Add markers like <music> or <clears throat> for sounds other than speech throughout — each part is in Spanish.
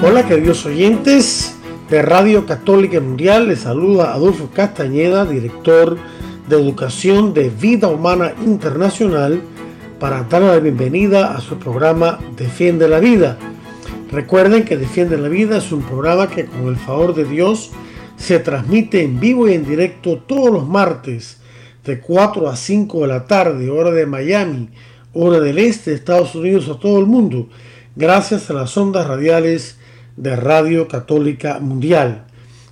Hola queridos oyentes de Radio Católica Mundial, les saluda Adolfo Castañeda, director de Educación de Vida Humana Internacional, para dar la bienvenida a su programa Defiende la Vida. Recuerden que Defiende la Vida es un programa que con el favor de Dios se transmite en vivo y en directo todos los martes de 4 a 5 de la tarde, hora de Miami, hora del este de Estados Unidos a todo el mundo, gracias a las ondas radiales de Radio Católica Mundial.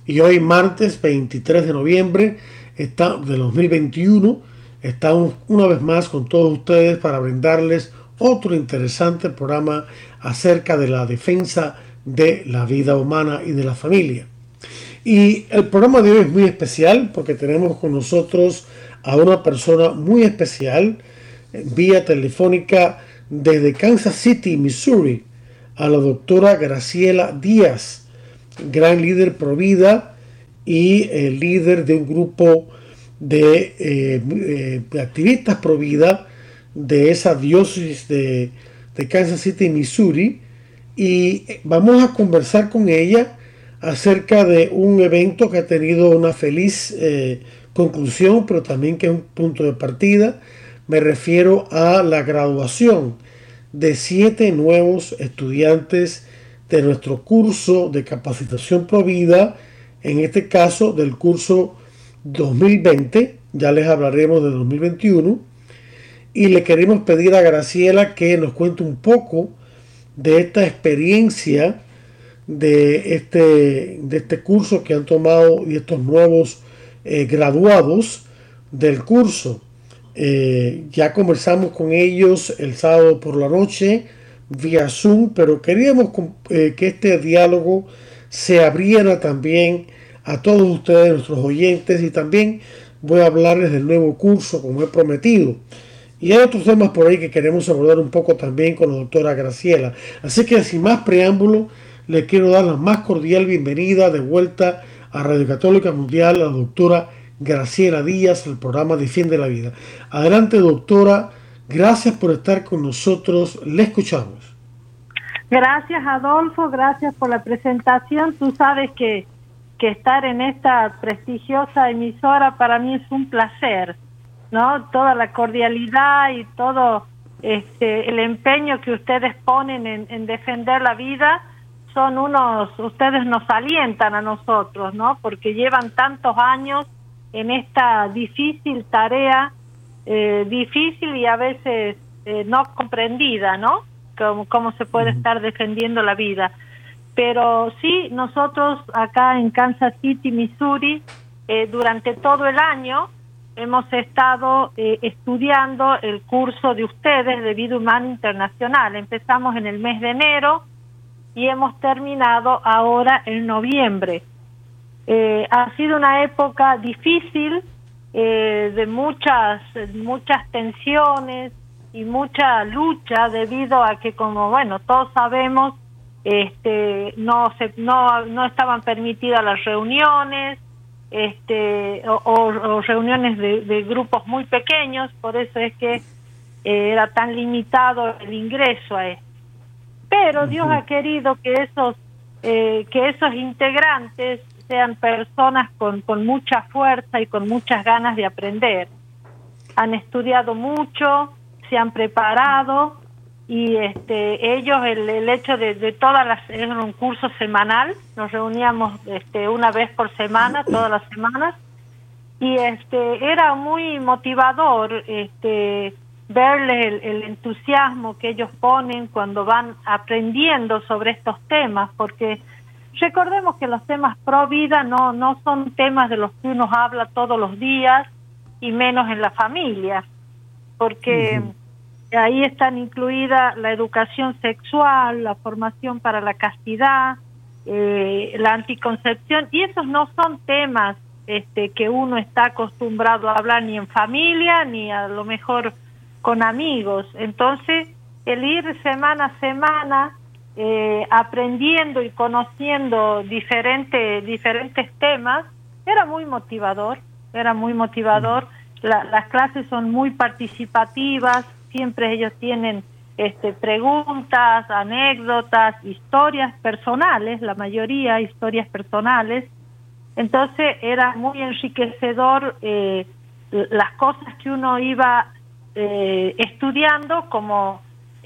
Y hoy martes 23 de noviembre está, de 2021 estamos una vez más con todos ustedes para brindarles otro interesante programa acerca de la defensa de la vida humana y de la familia. Y el programa de hoy es muy especial porque tenemos con nosotros a una persona muy especial vía telefónica desde Kansas City, Missouri a la doctora Graciela Díaz, gran líder provida y eh, líder de un grupo de, eh, eh, activistas provida de esa diócesis de, de, Kansas City, Missouri. Y vamos a conversar con ella acerca de un evento que ha tenido una feliz conclusión, pero también que es un punto de partida. Me refiero a la graduación de siete nuevos estudiantes de nuestro curso de capacitación provida, en este caso del curso 2020, ya les hablaremos de 2021, y le queremos pedir a Graciela que nos cuente un poco de esta experiencia de este, de este curso que han tomado y estos nuevos eh, graduados del curso. Eh, ya conversamos con ellos el sábado por la noche vía Zoom, pero queríamos eh, que este diálogo se abriera también a todos ustedes, nuestros oyentes, y también voy a hablarles del nuevo curso, como he prometido. Y hay otros temas por ahí que queremos abordar un poco también con la doctora Graciela. Así que sin más preámbulo, le quiero dar la más cordial bienvenida de vuelta a Radio Católica Mundial a la doctora Graciela Díaz, el programa Defiende la Vida. Adelante, doctora. Gracias por estar con nosotros. Le escuchamos. Gracias, Adolfo. Gracias por la presentación. Tú sabes que, que estar en esta prestigiosa emisora para mí es un placer, ¿no? Toda la cordialidad y todo este, el empeño que ustedes ponen en, en defender la vida son unos, ustedes nos alientan a nosotros, ¿no? Porque llevan tantos años en esta difícil tarea, eh, difícil y a veces eh, no comprendida, ¿no? Cómo, cómo se puede estar defendiendo la vida. Pero sí, nosotros acá en Kansas City, Missouri, eh, durante todo el año hemos estado estudiando el curso de ustedes de Vida Humana Internacional. Empezamos en el mes de enero y hemos terminado ahora en noviembre. Eh, ha sido una época difícil, eh, de muchas, muchas tensiones y mucha lucha debido a que, como bueno, todos sabemos, este, no, se, no, no estaban permitidas las reuniones, este, o, reuniones de, grupos muy pequeños, por eso es que eh, era tan limitado el ingreso a esto. Pero Dios ha querido que esos, que esos integrantes sean personas con, mucha fuerza y con muchas ganas de aprender. Han estudiado mucho, se han preparado y este ellos el, hecho de, de todas las era un curso semanal nos reuníamos este una vez por semana todas las semanas y este era muy motivador este verles el, el, entusiasmo que ellos ponen cuando van aprendiendo sobre estos temas porque Recordemos que los temas pro vida no, no son temas de los que uno habla todos los días y menos en la familia, porque ahí están incluidas la educación sexual, la formación para la castidad, eh, la anticoncepción, y esos no son temas este, que uno está acostumbrado a hablar ni en familia, ni a lo mejor con amigos. Entonces, el ir semana a semana eh, aprendiendo y conociendo diferentes, temas, era muy motivador, era muy motivador. las clases son muy participativas, siempre ellos tienen este, preguntas, anécdotas, historias personales, la mayoría historias personales. Entonces era muy enriquecedor eh, las cosas que uno iba eh, estudiando, como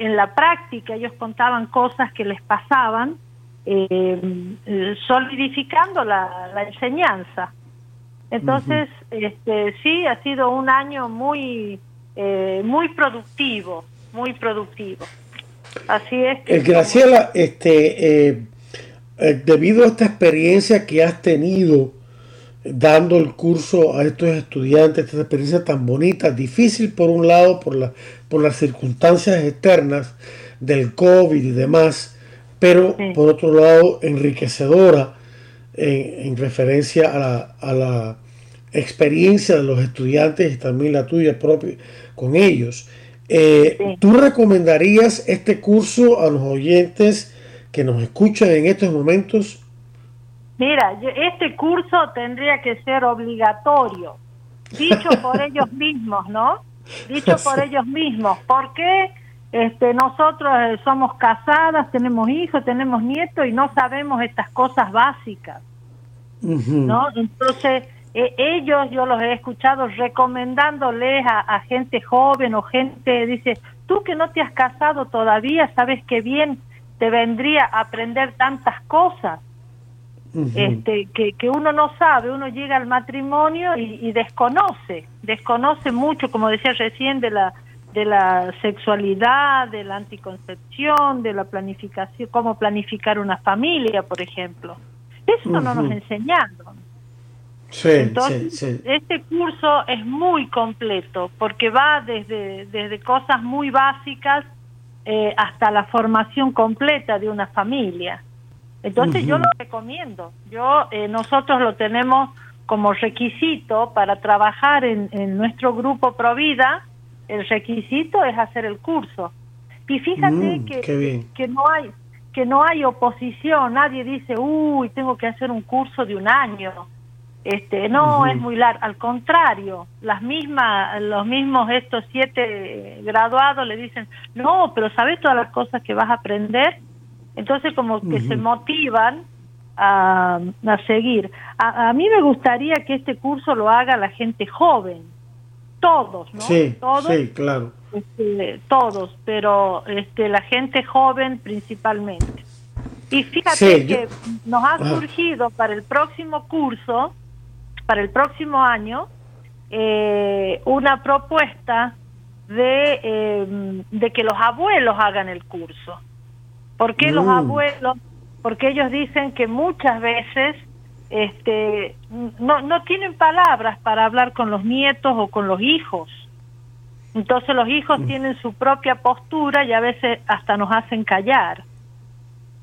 en la práctica ellos contaban cosas que les pasaban, eh, solidificando la, la enseñanza. Entonces, este, sí, ha sido un año muy, eh, muy productivo, muy productivo. Así es. Que eh, Graciela, este, eh, debido a esta experiencia que has tenido dando el curso a estos estudiantes, esta experiencia tan bonita, difícil por un lado por, la, por las circunstancias externas del COVID y demás, pero por otro lado enriquecedora en, referencia a la, a la, experiencia de los estudiantes y también la tuya propia con ellos. Eh, ¿Tú recomendarías este curso a los oyentes que nos escuchan en estos momentos? Mira, este curso tendría que ser obligatorio, dicho por <laughs> ellos mismos, ¿no? Dicho por ellos mismos. porque Este, nosotros eh, somos casadas, tenemos hijos, tenemos nietos y no sabemos estas cosas básicas, ¿no? Entonces, eh, ellos yo los he escuchado recomendándoles a, gente joven o gente, dice, tú que no te has casado todavía, sabes que bien te vendría a aprender tantas cosas. Este, que, que uno no sabe, uno llega al matrimonio y, desconoce, desconoce mucho, como decía recién, de la, de la sexualidad, de la anticoncepción, de la planificación, cómo planificar una familia, por ejemplo. Eso no nos enseñaron. Entonces, este curso es muy completo porque va desde, desde cosas muy básicas eh, hasta la formación completa de una familia. Entonces yo lo recomiendo. Yo eh, nosotros lo tenemos como requisito para trabajar en, en nuestro grupo Provida. El requisito es hacer el curso. Y fíjate mm, que, que no hay que no hay oposición. Nadie dice, uy, tengo que hacer un curso de un año este, no es muy largo, al contrario, las mismas, los mismos estos siete graduados le dicen, no, pero sabes todas las cosas que vas a aprender, entonces como que se motivan a, a seguir. A, mí me gustaría que este curso lo haga la gente joven, todos, ¿no? Sí, todos, sí, claro. Este, todos, pero este, la gente joven principalmente. Y fíjate que nos ha surgido para el próximo curso para el próximo año eh, una propuesta de, eh, de que los abuelos hagan el curso. ¿Por qué los mm. abuelos? Porque ellos dicen que muchas veces este, no, no tienen palabras para hablar con los nietos o con los hijos. Entonces los hijos mm. tienen su propia postura y a veces hasta nos hacen callar.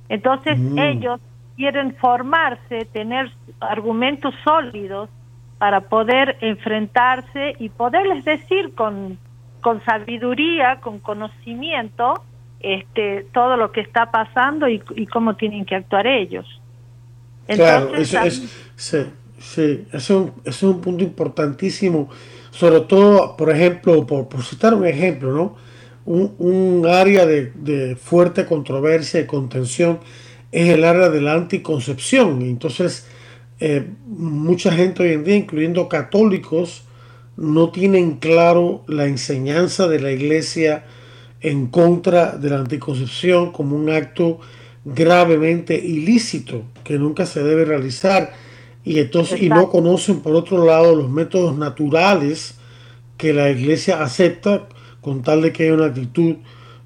Entonces mm. ellos quieren formarse, tener argumentos sólidos para poder enfrentarse y poderles decir con, con sabiduría, con conocimiento, este, todo lo que está pasando y, cómo tienen que actuar ellos. claro, eso es, sí, sí, es, un, es un punto importantísimo, sobre todo, por ejemplo, por, por citar un ejemplo, ¿no? Un, un área de, de, fuerte controversia y contención es el área de la anticoncepción. Entonces, eh, mucha gente hoy en día, incluyendo católicos, no tienen claro la enseñanza de la iglesia en contra de la anticoncepción como un acto gravemente ilícito que nunca se debe realizar. Y entonces y no conocen por otro lado los métodos naturales que la iglesia acepta con tal de que haya una actitud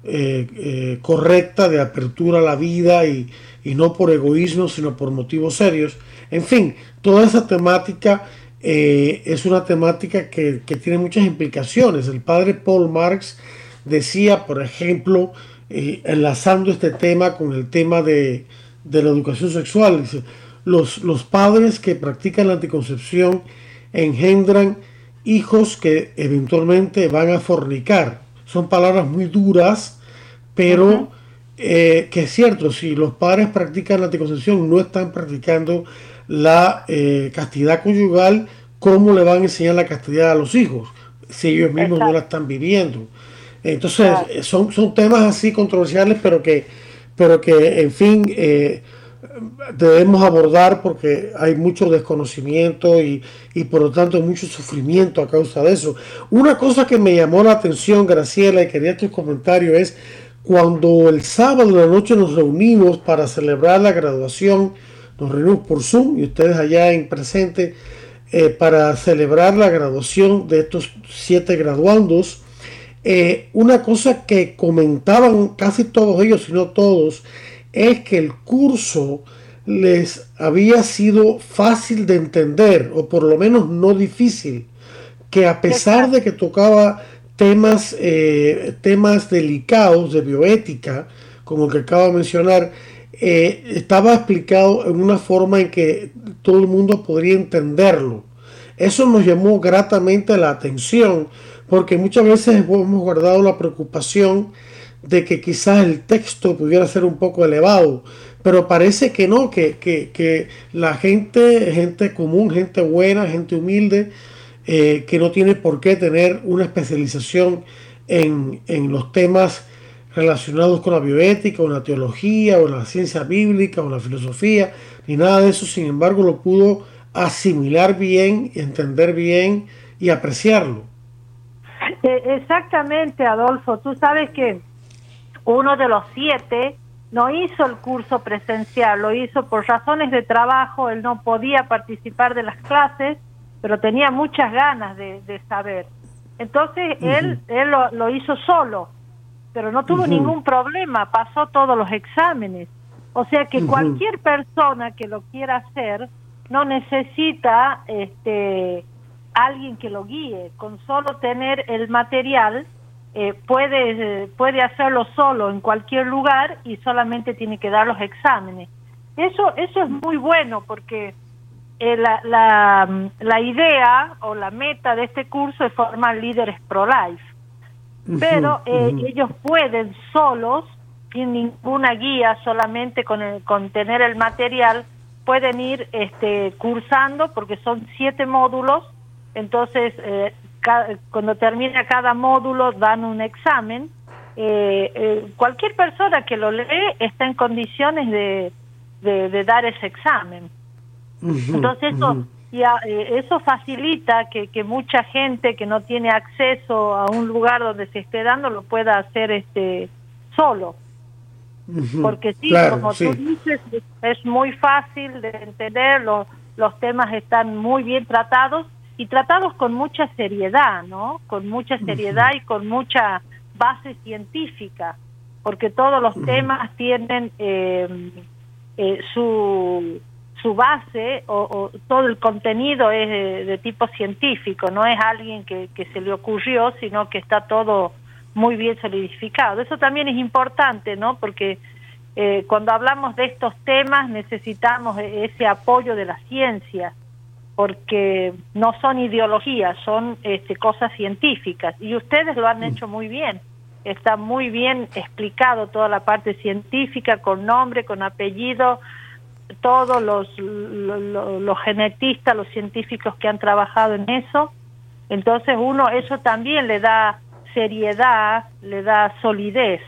eh, eh, correcta de apertura a la vida y, y no por egoísmo sino por motivos serios. En fin, toda esa temática eh, es una temática que, tiene muchas implicaciones. El padre Paul Marx decía, por ejemplo, eh, enlazando este tema con el tema de, la educación sexual, dice, los, los padres que practican la anticoncepción engendran hijos que eventualmente van a fornicar. Son palabras muy duras, pero eh, que es cierto, si los padres practican la anticoncepción, no están practicando la eh, castidad conyugal, ¿cómo le van a enseñar la castidad a los hijos? Si ellos mismos no la están viviendo. Entonces, son, son temas así controversiales, pero que, pero que en fin, eh, debemos abordar porque hay mucho desconocimiento y, y, por lo tanto mucho sufrimiento a causa de eso. Una cosa que me llamó la atención, Graciela, y quería tu comentario es cuando el sábado de la noche nos reunimos para celebrar la graduación, nos reunimos por Zoom y ustedes allá en presente eh, para celebrar la graduación de estos siete graduandos. Eh, una cosa que comentaban casi todos ellos, si no todos, es que el curso les había sido fácil de entender, o por lo menos no difícil, que a pesar de que tocaba temas, eh, temas delicados de bioética, como el que acabo de mencionar, eh, estaba explicado en una forma en que todo el mundo podría entenderlo. Eso nos llamó gratamente la atención, porque muchas veces hemos guardado la preocupación de que quizás el texto pudiera ser un poco elevado, pero parece que no, que, que, que la gente, gente común, gente buena, gente humilde, eh, que no tiene por qué tener una especialización en, los temas relacionados con la bioética o la teología o la ciencia bíblica o la filosofía, ni nada de eso, sin embargo lo pudo asimilar bien, entender bien y apreciarlo. Eh, exactamente, Adolfo. Tú sabes que uno de los siete no hizo el curso presencial, lo hizo por razones de trabajo, él no podía participar de las clases pero tenía muchas ganas de, saber. Entonces él, él lo, hizo solo, pero no tuvo ningún problema, pasó todos los exámenes. O sea que cualquier persona que lo quiera hacer no necesita este, alguien que lo guíe, con solo tener el material eh, puede, puede hacerlo solo en cualquier lugar y solamente tiene que dar los exámenes. Eso, eso es muy bueno porque eh, la, la, la, idea o la meta de este curso es formar líderes pro-life, pero eh, ellos pueden solos, sin ninguna guía, solamente con, el, con tener el material, pueden ir este, cursando porque son siete módulos, entonces eh, cuando termina cada módulo dan un examen. cualquier persona que lo lee está en condiciones de, de dar ese examen. Entonces eso, eh, eso facilita que, que, mucha gente que no tiene acceso a un lugar donde se esté dando lo pueda hacer este solo. Porque sí, como tú dices, es muy fácil de entender, los, los temas están muy bien tratados y tratados con mucha seriedad, ¿no? Con mucha seriedad y con mucha base científica, porque todos los temas tienen eh, eh, su su base o, todo el contenido es de, tipo científico, no es alguien que, se le ocurrió, sino que está todo muy bien solidificado. Eso también es importante, ¿no? Porque eh, cuando hablamos de estos temas necesitamos e, ese apoyo de la ciencia, porque no son ideologías, son este, cosas científicas. Y ustedes lo han mm. hecho muy bien. Está muy bien explicado toda la parte científica, con nombre, con apellido, todos los, los, genetistas, los científicos que han trabajado en eso. Entonces uno eso también le da seriedad, le da solidez.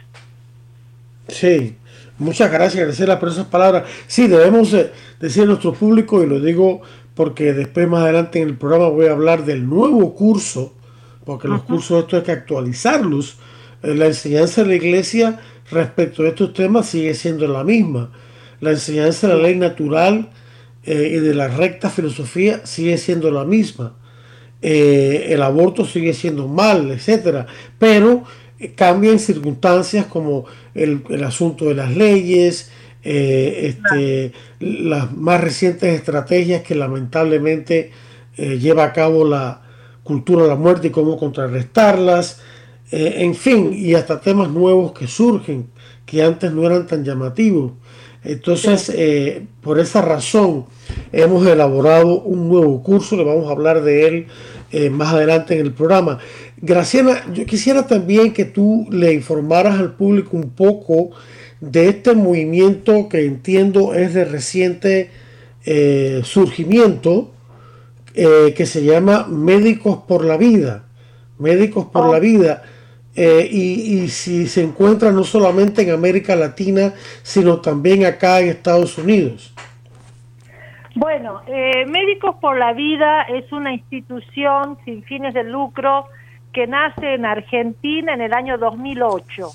Sí, muchas gracias Graciela por esas palabras. Sí, debemos decir a nuestro público, y lo digo porque después más adelante en el programa voy a hablar del nuevo curso, porque los cursos esto hay que actualizarlos. Eh, la enseñanza de la iglesia respecto a estos temas sigue siendo la misma la enseñanza de la ley natural eh, y de la recta filosofía sigue siendo la misma. Eh, el aborto sigue siendo mal, etcétera, pero eh, cambian circunstancias como el, asunto de las leyes, este, las más recientes estrategias que lamentablemente lleva a cabo la cultura de la muerte y cómo contrarrestarlas, eh, en fin, y hasta temas nuevos que surgen, que antes no eran tan llamativos. Entonces, eh, por esa razón, hemos elaborado un nuevo curso, le vamos a hablar de él eh, más adelante en el programa. Graciana, yo quisiera también que tú le informaras al público un poco de este movimiento que entiendo es de reciente eh, surgimiento, que se llama Médicos por la Vida. Médicos por la oh. Vida. y, y, si se encuentra no solamente en América Latina, sino también acá en Estados Unidos. Bueno, eh, Médicos por la Vida es una institución sin fines de lucro que nace en Argentina en el año 2008.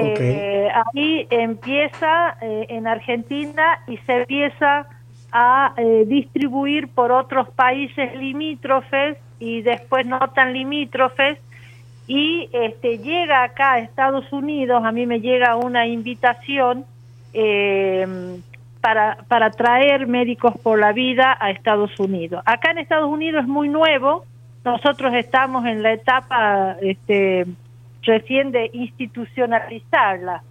Eh, ahí empieza eh, en Argentina y se empieza a distribuir por otros países limítrofes y después no tan limítrofes. Y este, llega acá a Estados Unidos, a mí me llega una invitación para, para traer médicos por la vida a Estados Unidos. Acá en Estados Unidos es muy nuevo, nosotros estamos en la etapa este, recién de institucionalizarla.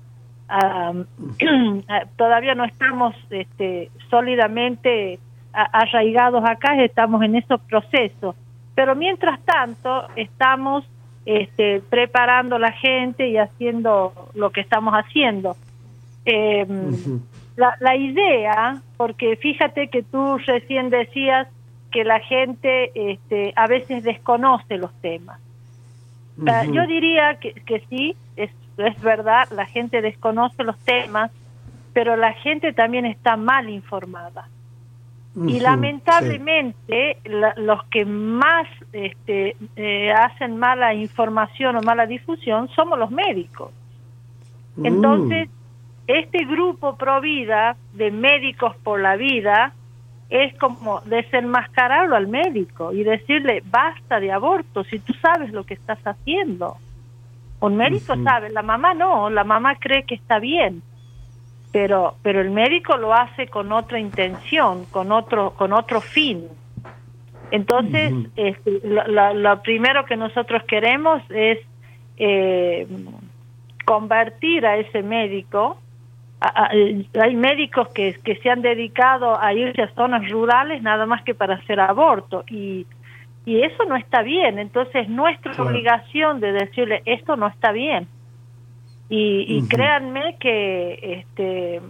<clears throat> todavía no estamos este, sólidamente arraigados acá, estamos en esos procesos. Pero mientras tanto, estamos este, preparando la gente y haciendo lo que estamos haciendo. Eh, la, la idea, porque fíjate que tú recién decías que la gente este, a veces desconoce los temas. Yo diría que, que sí, es, es verdad, la gente desconoce los temas, pero la gente también está mal informada. y lamentablemente los que más este, eh, hacen mala información o mala difusión somos los médicos. Mm. Entonces, este grupo pro vida de médicos por la vida es como desenmascararlo al médico y decirle basta de aborto si tú sabes lo que estás haciendo. Un médico sabe, la mamá no, la mamá cree que está bien, pero pero el médico lo hace con otra intención, con otro con otro fin. Entonces, este, lo, primero que nosotros queremos es eh, convertir a ese médico hay médicos que, que se han dedicado a irse a zonas rurales nada más que para hacer aborto y, y eso no está bien. Entonces, nuestra obligación de decirle esto no está bien. Y, y créanme que este,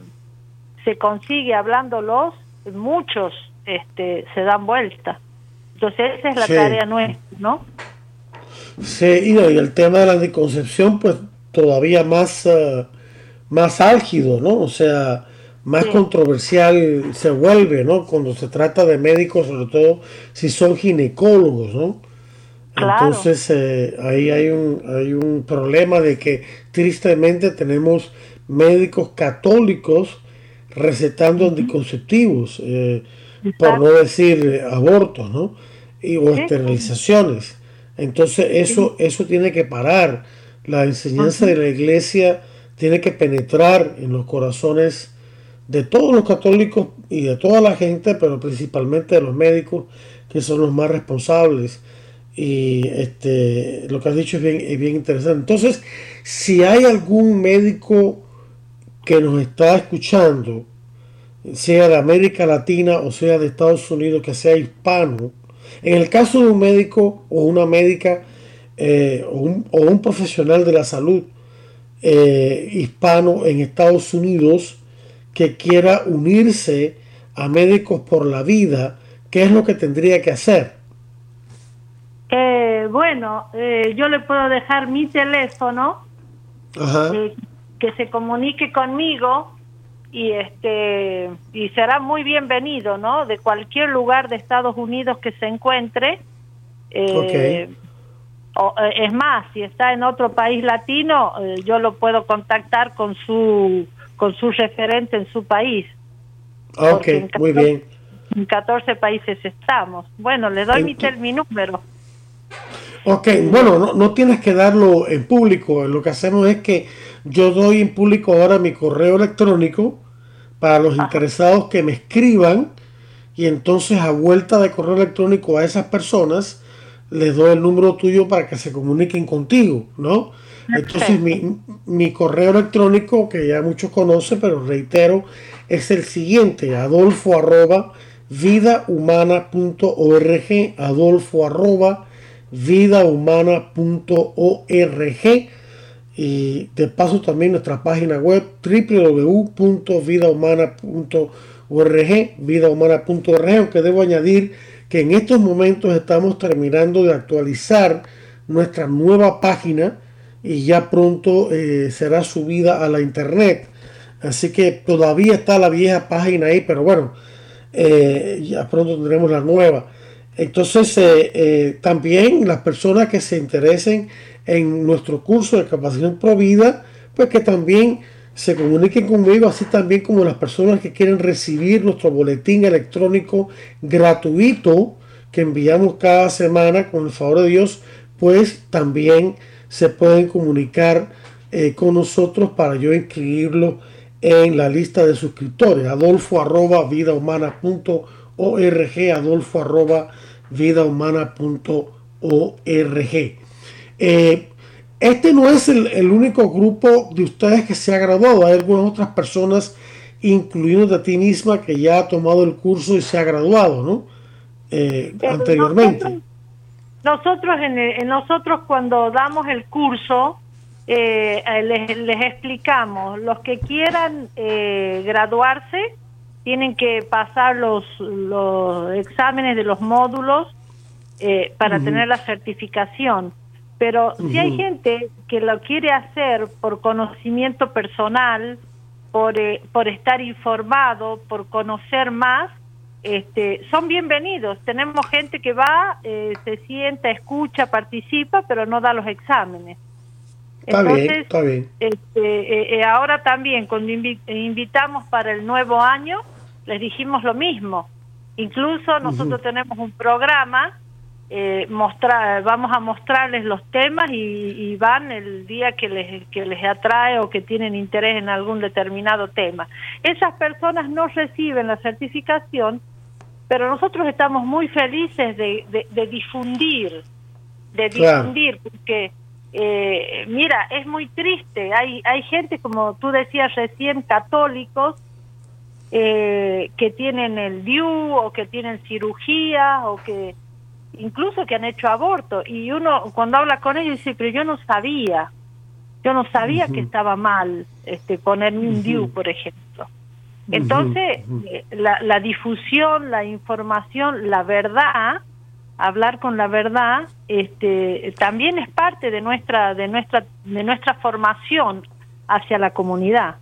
se consigue hablándolos, muchos este, se dan vuelta. Entonces, esa es la tarea nuestra, ¿no? Sí, y, el tema de la anticoncepción, pues todavía más. Uh, más álgido, ¿no? O sea, más controversial se vuelve, ¿no? Cuando se trata de médicos, sobre todo si son ginecólogos, ¿no? Entonces eh, ahí hay un, hay un problema de que tristemente tenemos médicos católicos recetando anticonceptivos, eh, por no decir abortos, ¿no? Y, o esterilizaciones. Entonces eso, eso tiene que parar. La enseñanza de la iglesia tiene que penetrar en los corazones de todos los católicos y de toda la gente, pero principalmente de los médicos, que son los más responsables. Y este, lo que has dicho es bien, bien interesante. Entonces, si hay algún médico que nos está escuchando, sea de América Latina o sea de Estados Unidos, que sea hispano, en el caso de un médico o una médica eh, o un profesional de la salud eh, hispano en Estados Unidos que quiera unirse a Médicos por la Vida, ¿qué es lo que tendría que hacer? Eh, bueno, eh, yo le puedo dejar mi teléfono, que se comunique conmigo y este y será muy bienvenido, ¿no? De cualquier lugar de Estados Unidos que se encuentre. Eh, es más, si está en otro país latino, eh, yo lo puedo contactar con su con su referente en su país. Ok, muy bien. En 14 países estamos. Bueno, le doy mi, mi número. Ok, bueno, no, no, tienes que darlo en público. Lo que hacemos es que yo doy en público ahora mi correo electrónico para los interesados que me escriban y entonces a vuelta de correo electrónico a esas personas les doy el número tuyo para que se comuniquen contigo, ¿no? Entonces mi, mi, correo electrónico, que ya muchos conocen, pero reitero, es el siguiente, adolfo arroba vidahumana.org, adolfo arroba vidahumana.org y de paso también nuestra página web www.vidahumana.org, vidahumana.org, aunque debo añadir que en estos momentos estamos terminando de actualizar nuestra nueva página y ya pronto eh, será subida a la internet. Así que todavía está la vieja página ahí, pero bueno, eh, ya pronto tendremos la nueva. Entonces, eh, también las personas que se interesen en nuestro curso de capacitación pro vida, pues que también se comuniquen conmigo, así también como las personas que quieren recibir nuestro boletín electrónico gratuito que enviamos cada semana con el favor de Dios, pues también se pueden comunicar eh, con nosotros para yo inscribirlo en la lista de suscriptores. Adolfo arroba vidahumana.org, adolfo arroba vidahumana.org. Eh, este no es el, único grupo de ustedes que se ha graduado. Hay algunas otras personas, incluyendo de ti misma, que ya ha tomado el curso y se ha graduado, ¿no? Eh, anteriormente. Nosotros, en, nosotros cuando damos el curso, eh, les, explicamos, los que quieran graduarse tienen que pasar los, los exámenes de los módulos para tener la certificación pero si hay gente que lo quiere hacer por conocimiento personal, por, eh, por estar informado, por conocer más, este, son bienvenidos. Tenemos gente que va, eh, se sienta, escucha, participa, pero no da los exámenes. Está bien, está bien. Este, eh, ahora también, cuando invitamos para el nuevo año, les dijimos lo mismo. Incluso nosotros tenemos un programa eh, mostrar, vamos a mostrarles los temas y, van el día que les, que les atrae o que tienen interés en algún determinado tema. Esas personas no reciben la certificación, pero nosotros estamos muy felices de, de, difundir, de difundir, porque eh, mira, es muy triste, hay, hay gente, como tú decías recién, católicos, eh, que tienen el DIU o que tienen cirugía o que incluso que han hecho aborto. Y uno cuando habla con ellos dice, pero yo no sabía, yo no sabía que estaba mal este, ponerme un DIU, por ejemplo. Entonces, eh, la, la, difusión, la información, la verdad, hablar con la verdad, este, también es parte de nuestra, de nuestra, de nuestra formación hacia la comunidad.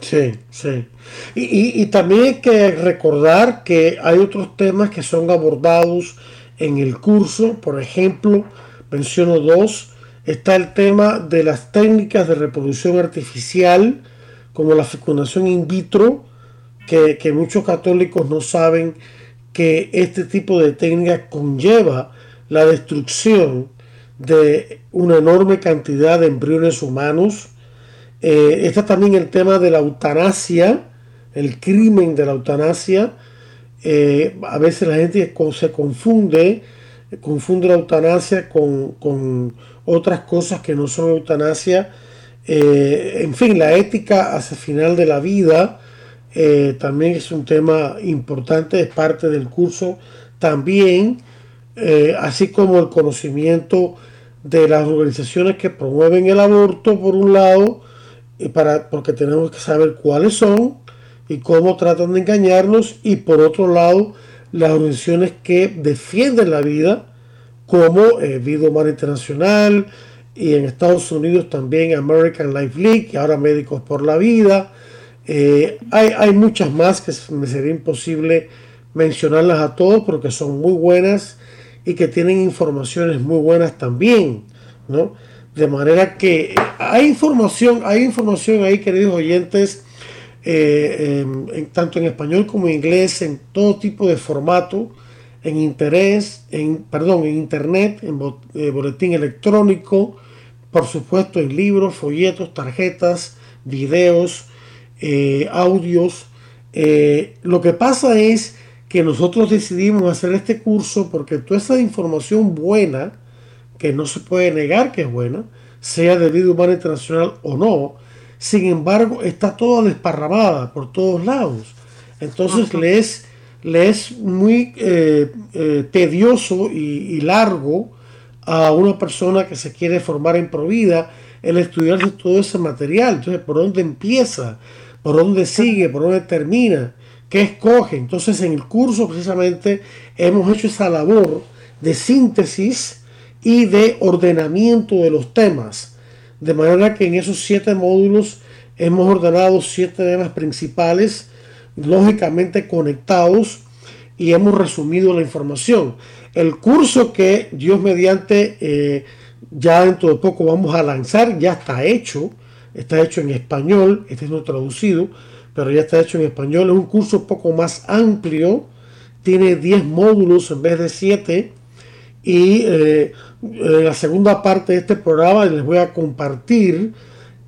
Sí, sí. Y, y, también hay que recordar que hay otros temas que son abordados en el curso. Por ejemplo, menciono dos. Está el tema de las técnicas de reproducción artificial, como la fecundación in vitro, que, muchos católicos no saben que este tipo de técnica conlleva la destrucción de una enorme cantidad de embriones humanos. Eh, está también el tema de la eutanasia, el crimen de la eutanasia, eh, a veces la gente se confunde, confunde la eutanasia con, otras cosas que no son eutanasia. Eh, en fin, la ética hacia el final de la vida eh, también es un tema importante, es parte del curso también, así como el conocimiento de las organizaciones que promueven el aborto, por un lado, y para, porque tenemos que saber cuáles son, y cómo tratan de engañarnos y por otro lado las organizaciones que defienden la vida como eh, Vida Humana Internacional y en Estados Unidos también American Life League y ahora Médicos por la Vida. Eh, hay, hay, muchas más que me sería imposible mencionarlas a todos porque son muy buenas y que tienen informaciones muy buenas también, ¿no? De manera que hay información, hay información ahí, queridos oyentes, eh, tanto en español como en inglés, en todo tipo de formato, en interés, en, perdón, en internet, en eh, boletín electrónico, por supuesto en libros, folletos, tarjetas, videos, eh, audios. lo que pasa es que nosotros decidimos hacer este curso porque toda esa información buena, que no se puede negar que es buena, sea de vida humana internacional o no, sin embargo está toda desparramada por todos lados. Entonces le es, le es muy eh, eh, tedioso y, largo a una persona que se quiere formar en Provida el estudiarse todo ese material. Entonces, ¿por dónde empieza? ¿Por dónde sigue? ¿Por dónde termina? ¿Qué escoge? Entonces, en el curso precisamente hemos hecho esa labor de síntesis y de ordenamiento de los temas. De manera que en esos siete módulos hemos ordenado siete temas principales, lógicamente conectados, y hemos resumido la información. El curso que Dios mediante eh, ya dentro de poco vamos a lanzar, ya está hecho, está hecho en español, este es no traducido, pero ya está hecho en español, es un curso un poco más amplio, tiene 10 módulos en vez de 7 y eh, en la segunda parte de este programa les voy a compartir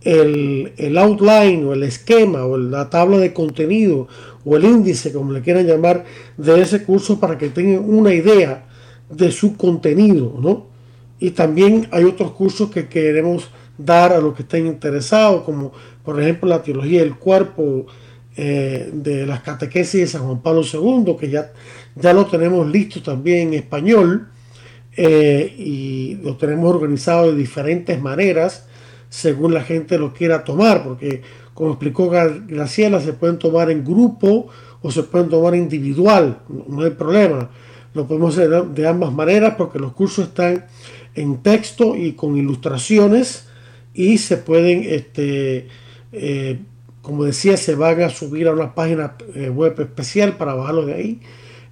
el, el, outline o el esquema o la tabla de contenido o el índice, como le quieran llamar, de ese curso para que tengan una idea de su contenido, ¿no? Y también hay otros cursos que queremos dar a los que estén interesados, como por ejemplo la teología del cuerpo eh, de las catequesis de San Juan Pablo II, que ya, ya lo tenemos listo también en español eh, y lo tenemos organizado de diferentes maneras según la gente lo quiera tomar, porque como explicó Graciela, se pueden tomar en grupo o se pueden tomar individual, no hay problema. Lo podemos hacer de ambas maneras porque los cursos están en texto y con ilustraciones y se pueden, este, eh, como decía, se van a subir a una página eh, web especial para bajarlo de ahí.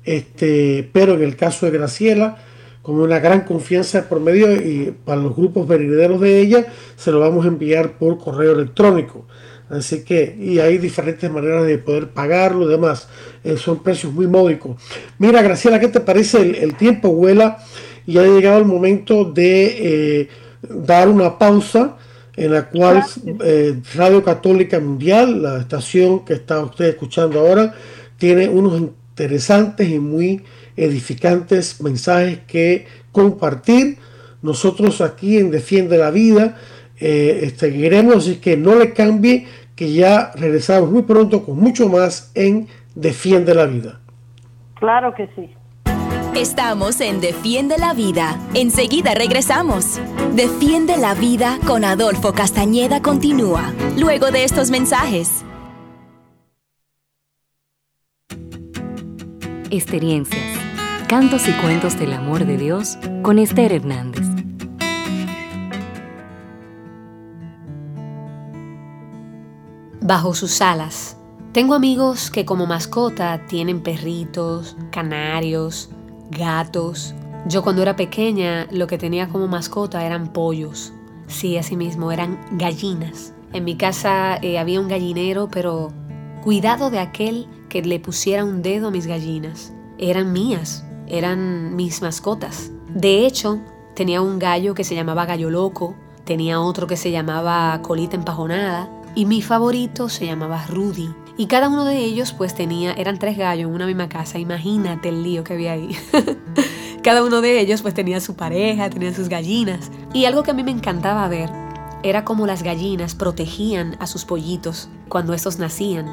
Este, pero en el caso de Graciela, con una gran confianza por medio y para los grupos venideros de ella, se lo vamos a enviar por correo electrónico. Así que, y hay diferentes maneras de poder pagarlo y demás. Eh, son precios muy módicos. Mira, Graciela, ¿qué te parece? El, el tiempo vuela y ha llegado el momento de eh, dar una pausa en la cual eh, Radio Católica Mundial, la estación que está usted escuchando ahora, tiene unos interesantes y muy edificantes mensajes que compartir. Nosotros aquí en Defiende la Vida eh, seguiremos, así que no le cambie, que ya regresamos muy pronto con mucho más en Defiende la Vida. Claro que sí. Estamos en Defiende la Vida. Enseguida regresamos. Defiende la Vida con Adolfo Castañeda continúa, luego de estos mensajes. Experiencias, cantos y cuentos del amor de Dios con Esther Hernández. Bajo sus alas. Tengo amigos que como mascota tienen perritos, canarios, gatos. Yo cuando era pequeña lo que tenía como mascota eran pollos. Sí, así mismo, eran gallinas. En mi casa eh, había un gallinero, pero cuidado de aquel que le pusiera un dedo a mis gallinas. Eran mías, eran mis mascotas. De hecho, tenía un gallo que se llamaba gallo loco, tenía otro que se llamaba colita empajonada y mi favorito se llamaba Rudy. Y cada uno de ellos pues tenía, eran tres gallos en una misma casa, imagínate el lío que había ahí. <laughs> cada uno de ellos pues tenía su pareja, tenía sus gallinas. Y algo que a mí me encantaba ver era cómo las gallinas protegían a sus pollitos cuando estos nacían.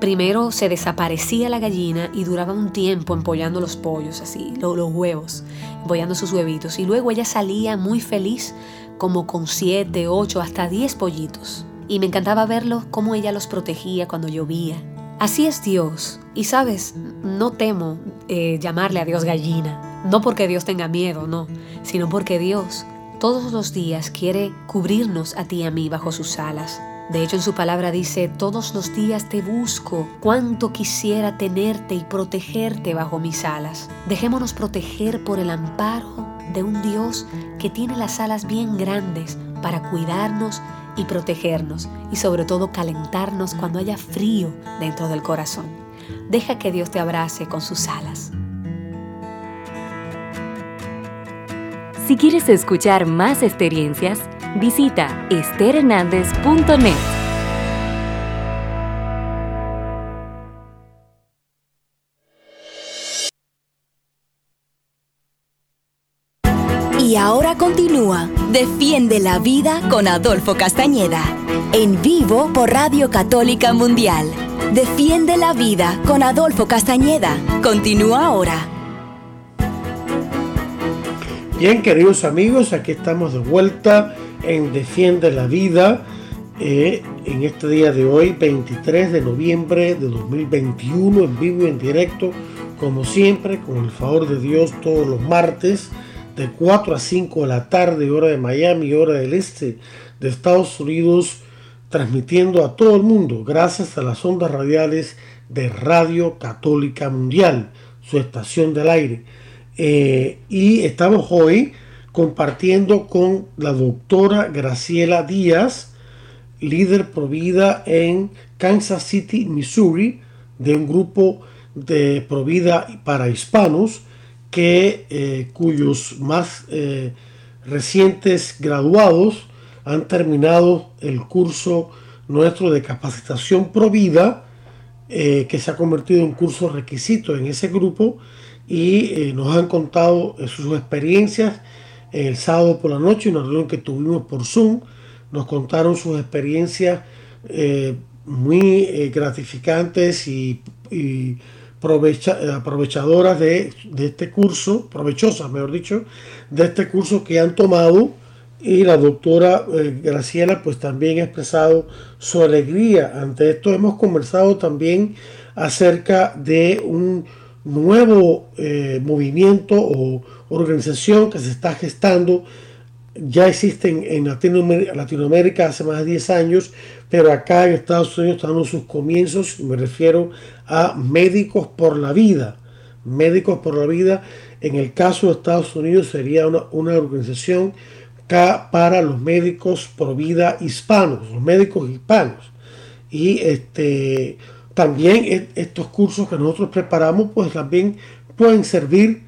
Primero se desaparecía la gallina y duraba un tiempo empollando los pollos, así, los, huevos, empollando sus huevitos. Y luego ella salía muy feliz, como con siete, ocho, hasta diez pollitos y me encantaba verlo cómo ella los protegía cuando llovía. Así es Dios. Y sabes, no temo eh, llamarle a Dios gallina. No porque Dios tenga miedo, no, sino porque Dios todos los días quiere cubrirnos a ti y a mí bajo sus alas. De hecho, en su palabra dice, todos los días te busco, cuánto quisiera tenerte y protegerte bajo mis alas. Dejémonos proteger por el amparo de un Dios que tiene las alas bien grandes para cuidarnos y protegernos y sobre todo calentarnos cuando haya frío dentro del corazón. Deja que Dios te abrace con sus alas. Si quieres escuchar más experiencias, Visita esterhernandez.net. Y ahora continúa Defiende la Vida con Adolfo Castañeda. En vivo por Radio Católica Mundial. Defiende la Vida con Adolfo Castañeda. Continúa ahora. Bien, queridos amigos, aquí estamos de vuelta en Defiende la Vida. Eh, en este día de hoy, 23 de noviembre de 2021, en vivo y en directo, como siempre, con el favor de Dios, todos los martes de 4 a 5 de la tarde, hora de Miami, hora del este de Estados Unidos, transmitiendo a todo el mundo gracias a las ondas radiales de Radio Católica Mundial, su estación del aire. Eh, y estamos hoy compartiendo con la doctora Graciela Díaz, líder provida en Kansas City, Missouri, de un grupo de provida para hispanos que, eh, cuyos más eh, recientes graduados han terminado el curso nuestro de capacitación provida, eh, que se ha convertido en un curso requisito en ese grupo y nos han contado sus experiencias el sábado por la noche, una reunión que tuvimos por Zoom, nos contaron sus experiencias muy gratificantes y eh, aprovechadoras de, este curso, provechosas mejor dicho, de este curso que han tomado y la doctora eh, Graciela pues también ha expresado su alegría ante esto. Hemos conversado también acerca de un nuevo eh, movimiento o organización que se está gestando ya existen en Latinoamérica, hace más de 10 años, pero acá en Estados Unidos están en sus comienzos, me refiero a Médicos por la Vida. Médicos por la Vida, en el caso de Estados Unidos sería una, organización para los médicos por vida hispanos, los médicos hispanos. Y este, también estos cursos que nosotros preparamos, pues también pueden servir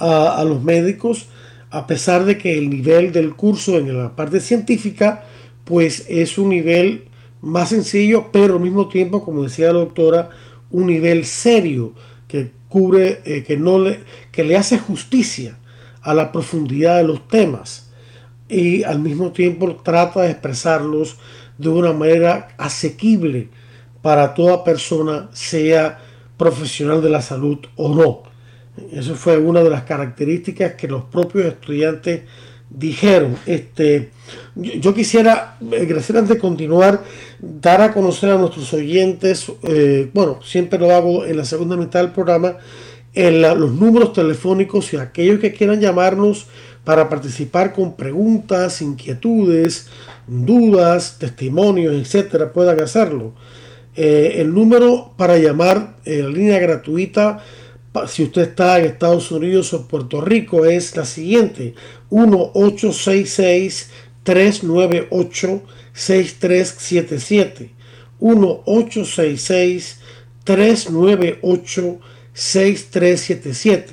a, los médicos a pesar de que el nivel del curso en la parte científica pues es un nivel más sencillo, pero al mismo tiempo, como decía la doctora, un nivel serio que cubre, eh, que, no le, que le hace justicia a la profundidad de los temas y al mismo tiempo trata de expresarlos de una manera asequible para toda persona, sea profesional de la salud o no. Eso fue una de las características que los propios estudiantes dijeron. Este, yo, quisiera, eh, gracias antes de continuar, dar a conocer a nuestros oyentes, eh, bueno, siempre lo hago en la segunda mitad del programa, en los números telefónicos y aquellos que quieran llamarnos para participar con preguntas, inquietudes, dudas, testimonios, etcétera, puedan hacerlo. Eh, el número para llamar en la línea gratuita si usted está en Estados Unidos o Puerto Rico, es la siguiente: 1-866-398-6377. 1-866-398-6377.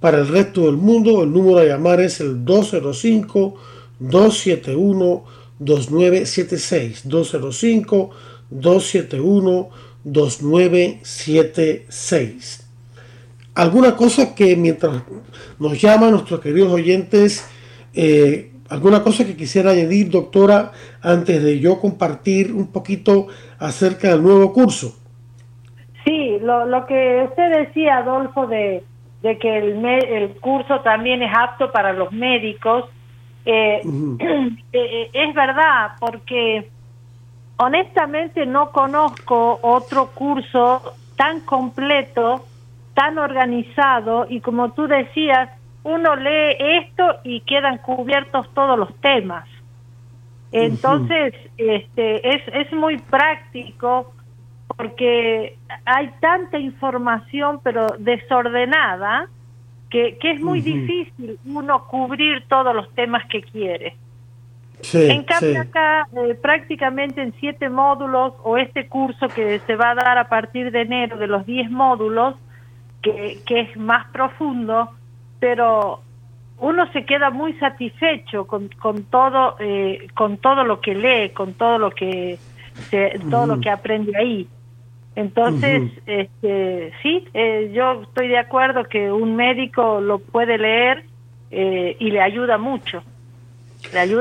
Para el resto del mundo, el número a llamar es el 205-271-2976. 205-271-2976 alguna cosa que mientras nos llaman nuestros queridos oyentes, eh, alguna cosa que quisiera añadir, doctora, antes de yo compartir un poquito acerca del nuevo curso. Sí, lo, que usted decía, Adolfo, de, que el, el curso también es apto para los médicos, <clears throat> eh, eh, es verdad, porque honestamente no conozco otro curso tan completo tan organizado y como tú decías, uno lee esto y quedan cubiertos todos los temas. Entonces, este, es, es muy práctico porque hay tanta información pero desordenada que, que es muy difícil uno cubrir todos los temas que quiere. en cambio acá eh, prácticamente en siete módulos o este curso que se va a dar a partir de enero de los diez módulos, que, es más profundo, pero uno se queda muy satisfecho con, con todo eh, con todo lo que lee con todo lo que todo lo que aprende ahí. Entonces este sí eh, yo estoy de acuerdo que un médico lo puede leer eh, y le ayuda mucho.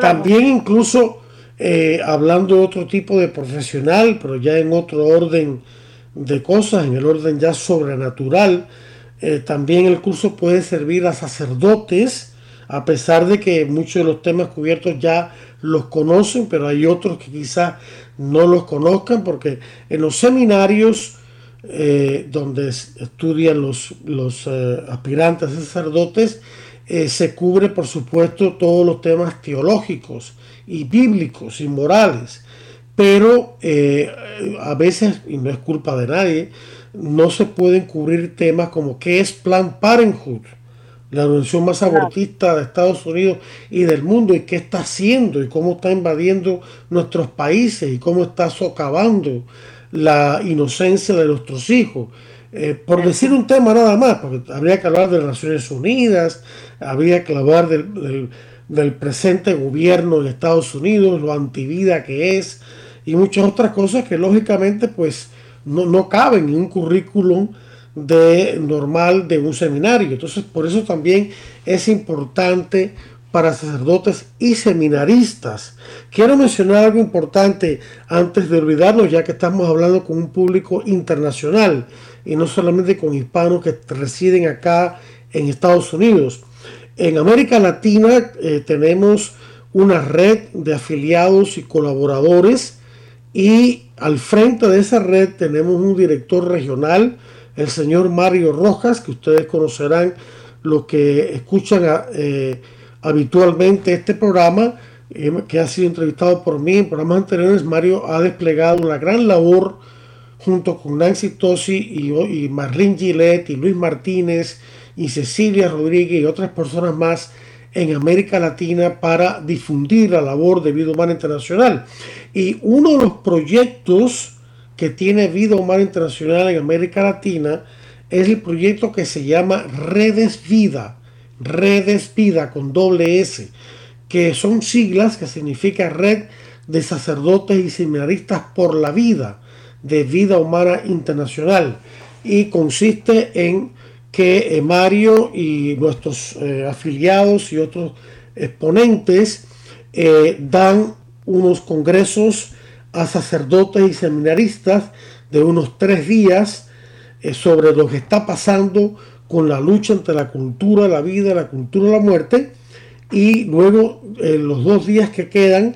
También incluso eh, hablando de otro tipo de profesional, pero ya en otro orden de cosas, en el orden ya sobrenatural, eh, también el curso puede servir a sacerdotes, a pesar de que muchos de los temas cubiertos ya los conocen, pero hay otros que quizás no los conozcan, porque en los seminarios eh, donde estudian los, los aspirantes a sacerdotes, eh, se cubre, por supuesto, todos los temas teológicos y bíblicos y morales, pero eh, a veces, y no es culpa de nadie, no se pueden cubrir temas como qué es Plan Parenthood, la organización más abortista de Estados Unidos y del mundo, y qué está haciendo, y cómo está invadiendo nuestros países, y cómo está socavando la inocencia de nuestros hijos. Eh, por decir un tema nada más, porque habría que hablar de las Naciones Unidas, habría que hablar del, presente gobierno de Estados Unidos, lo antivida que es, y muchas otras cosas que lógicamente pues no, no caben en un currículum de normal de un seminario. Entonces, por eso también es importante para sacerdotes y seminaristas. Quiero mencionar algo importante antes de olvidarlo, ya que estamos hablando con un público internacional y no solamente con hispanos que residen acá en Estados Unidos. En América Latina eh, tenemos una red de afiliados y colaboradores y al frente de esa red tenemos un director regional, el señor Mario Rojas, que ustedes conocerán los que escuchan eh, habitualmente este programa, eh, que ha sido entrevistado por mí en programas anteriores. Mario ha desplegado una gran labor junto con Nancy Tosi y, y Marlene Gillette y Luis Martínez y Cecilia Rodríguez y otras personas más en América Latina para difundir la labor de Vida Humana Internacional. Y uno de los proyectos que tiene Vida Humana Internacional en América Latina es el proyecto que se llama Redes Vida, Redes Vida con doble S, que son siglas que significa Red de Sacerdotes y Seminaristas por la Vida de Vida Humana Internacional y consiste en que eh, Mario y nuestros eh, afiliados y otros exponentes eh, dan unos congresos a sacerdotes y seminaristas de unos tres días sobre lo que está pasando con la lucha entre la cultura, la vida, la cultura, la muerte y luego los dos días que quedan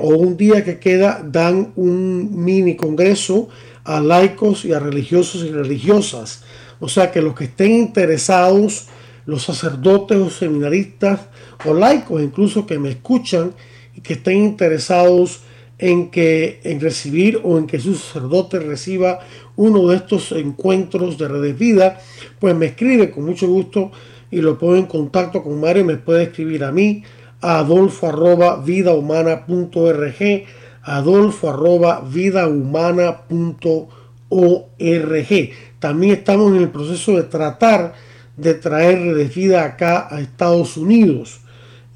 o un día que queda dan un mini congreso a laicos y a religiosos y religiosas. O sea que los que estén interesados, los sacerdotes o seminaristas o laicos incluso que me escuchan y que estén interesados en que en recibir o en que su sacerdote reciba uno de estos encuentros de redes vida, pues me escribe con mucho gusto y lo pongo en contacto con Mario, me puede escribir a mí adolfo arroba vidahumana.org, adolfo arroba vidahumana.org. También estamos en el proceso de tratar de traer de vida acá a Estados Unidos.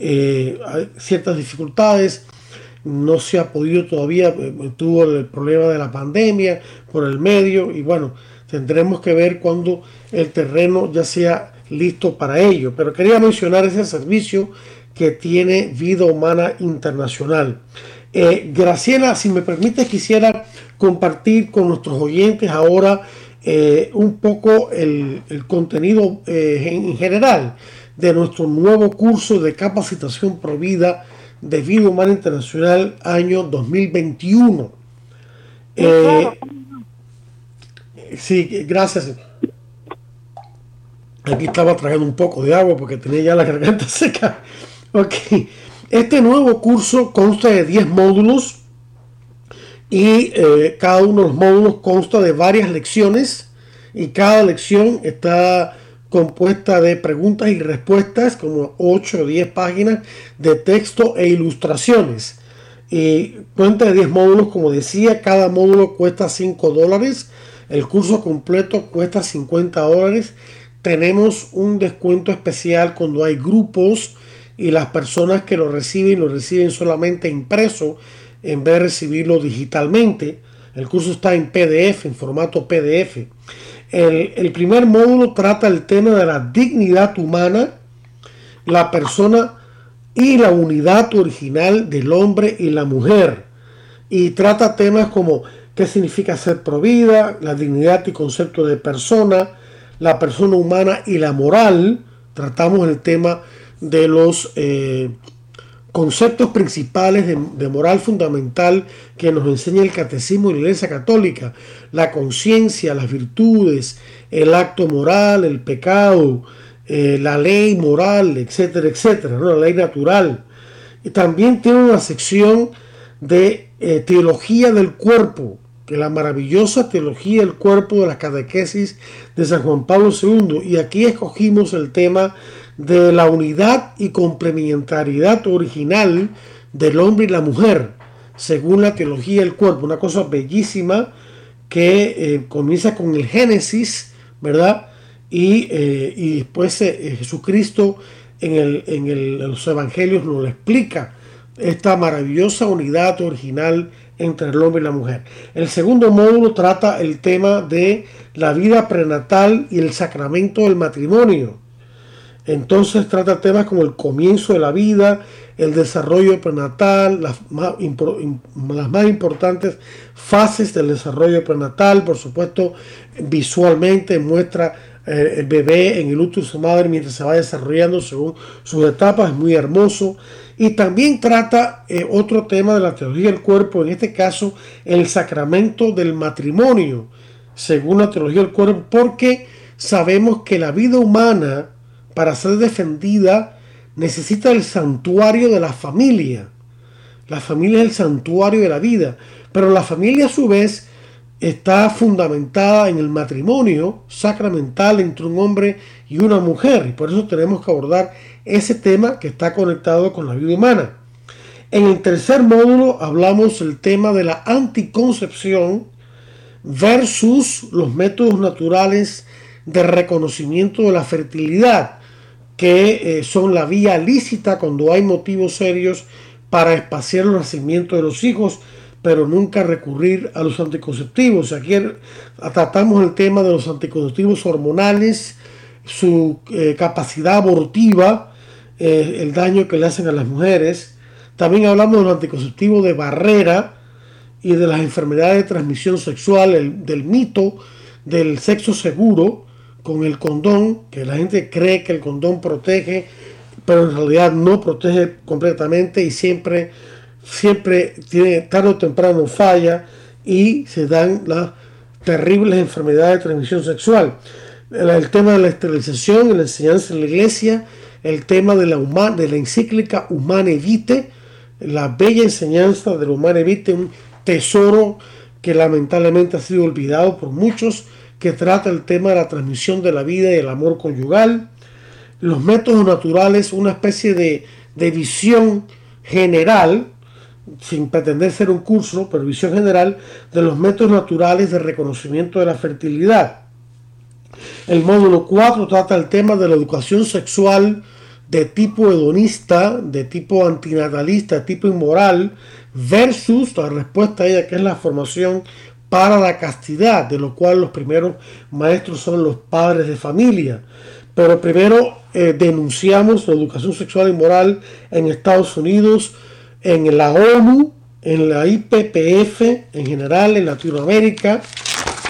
Eh, hay ciertas dificultades, no se ha podido todavía, eh, tuvo el problema de la pandemia por el medio y bueno, tendremos que ver cuando el terreno ya sea listo para ello. Pero quería mencionar ese servicio que tiene Vida Humana Internacional. Eh, Graciela, si me permite, quisiera compartir con nuestros oyentes ahora eh, un poco el, contenido eh, en general de nuestro nuevo curso de capacitación provida de Vida Humana Internacional año 2021. sí, gracias. Aquí estaba trayendo un poco de agua porque tenía ya la garganta <laughs> seca. Ok, este nuevo curso consta de 10 módulos y eh, cada uno de los módulos consta de varias lecciones y cada lección está compuesta de preguntas y respuestas, como 8 o 10 páginas de texto e ilustraciones. Y cuenta de 10 módulos, como decía, cada módulo cuesta 5 dólares, el curso completo cuesta 50 dólares. Tenemos un descuento especial cuando hay grupos y las personas que lo reciben lo reciben solamente impreso en vez de recibirlo digitalmente. El curso está en PDF, en formato PDF. El, primer módulo trata el tema de la dignidad humana la persona y la unidad original del hombre y la mujer. Y trata temas como qué significa ser provida, la dignidad y concepto de persona, la persona humana y la moral. Tratamos el tema de los eh, conceptos principales de, moral fundamental que nos enseña el catecismo de la Iglesia Católica, la conciencia, las virtudes, el acto moral, el pecado, eh, la ley moral, etcétera, etcétera, la ley natural. Y también tiene una sección de eh, teología del cuerpo, que la maravillosa teología del cuerpo de la catequesis de San Juan Pablo II. Y aquí escogimos el tema de la unidad y complementariedad original del hombre y la mujer, según la teología del cuerpo. Una cosa bellísima que eh, comienza con el Génesis, ¿verdad? Y, eh, después eh, Jesucristo en, el, en los evangelios nos lo explica, esta maravillosa unidad original entre el hombre y la mujer. El segundo módulo trata el tema de la vida prenatal y el sacramento del matrimonio. Entonces trata temas como el comienzo de la vida, el desarrollo prenatal, las más, importantes fases del desarrollo prenatal, por supuesto, visualmente muestra eh, el bebé en el útero de su madre mientras se va desarrollando según sus etapas, es muy hermoso. Y también trata eh, otro tema de la teología del cuerpo, en este caso el sacramento del matrimonio, según la teología del cuerpo, porque sabemos que la vida humana, para ser defendida, necesita el santuario de la familia. La familia es el santuario de la vida, pero la familia a su vez está fundamentada en el matrimonio sacramental entre un hombre y una mujer. Y por eso tenemos que abordar ese tema que está conectado con la vida humana. En el tercer módulo hablamos del tema de la anticoncepción versus los métodos naturales de reconocimiento de la fertilidad, que eh, son la vía lícita cuando hay motivos serios para espaciar el nacimiento de los hijos pero nunca recurrir a los anticonceptivos. Aquí tratamos el tema de los anticonceptivos hormonales, su eh, capacidad abortiva, eh, el daño que le hacen a las mujeres. También hablamos de los anticonceptivos de barrera y de las enfermedades de transmisión sexual, del mito del sexo seguro con el condón, que la gente cree que el condón protege, pero en realidad no protege completamente y siempre siempre tarde o temprano falla y se dan las terribles enfermedades de transmisión sexual. El, tema de la esterilización, la enseñanza en la iglesia, el tema de la, de la encíclica Humane Vitae, la bella enseñanza de la Humane Vitae, un tesoro que lamentablemente ha sido olvidado por muchos, que trata el tema de la transmisión de la vida y el amor conyugal. Los métodos naturales, una especie de, de visión general sin pretender ser un curso, pero visión general de los métodos naturales de reconocimiento de la fertilidad. El módulo 4 trata el tema de la educación sexual de tipo hedonista, de tipo antinatalista, de tipo inmoral, versus la respuesta a ella que es la formación para la castidad, de lo cual los primeros maestros son los padres de familia. Pero primero eh, denunciamos la educación sexual y moral en Estados Unidos, en la ONU, en la IPPF en general, en Latinoamérica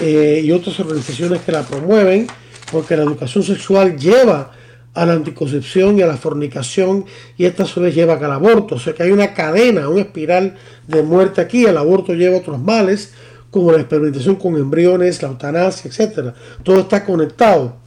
eh, y otras organizaciones que la promueven, porque la educación sexual lleva a la anticoncepción y a la fornicación y esta suele lleva al aborto. O sea que hay una cadena, una espiral de muerte aquí. El aborto lleva otros males como la experimentación con embriones, la eutanasia, etc. Todo está conectado.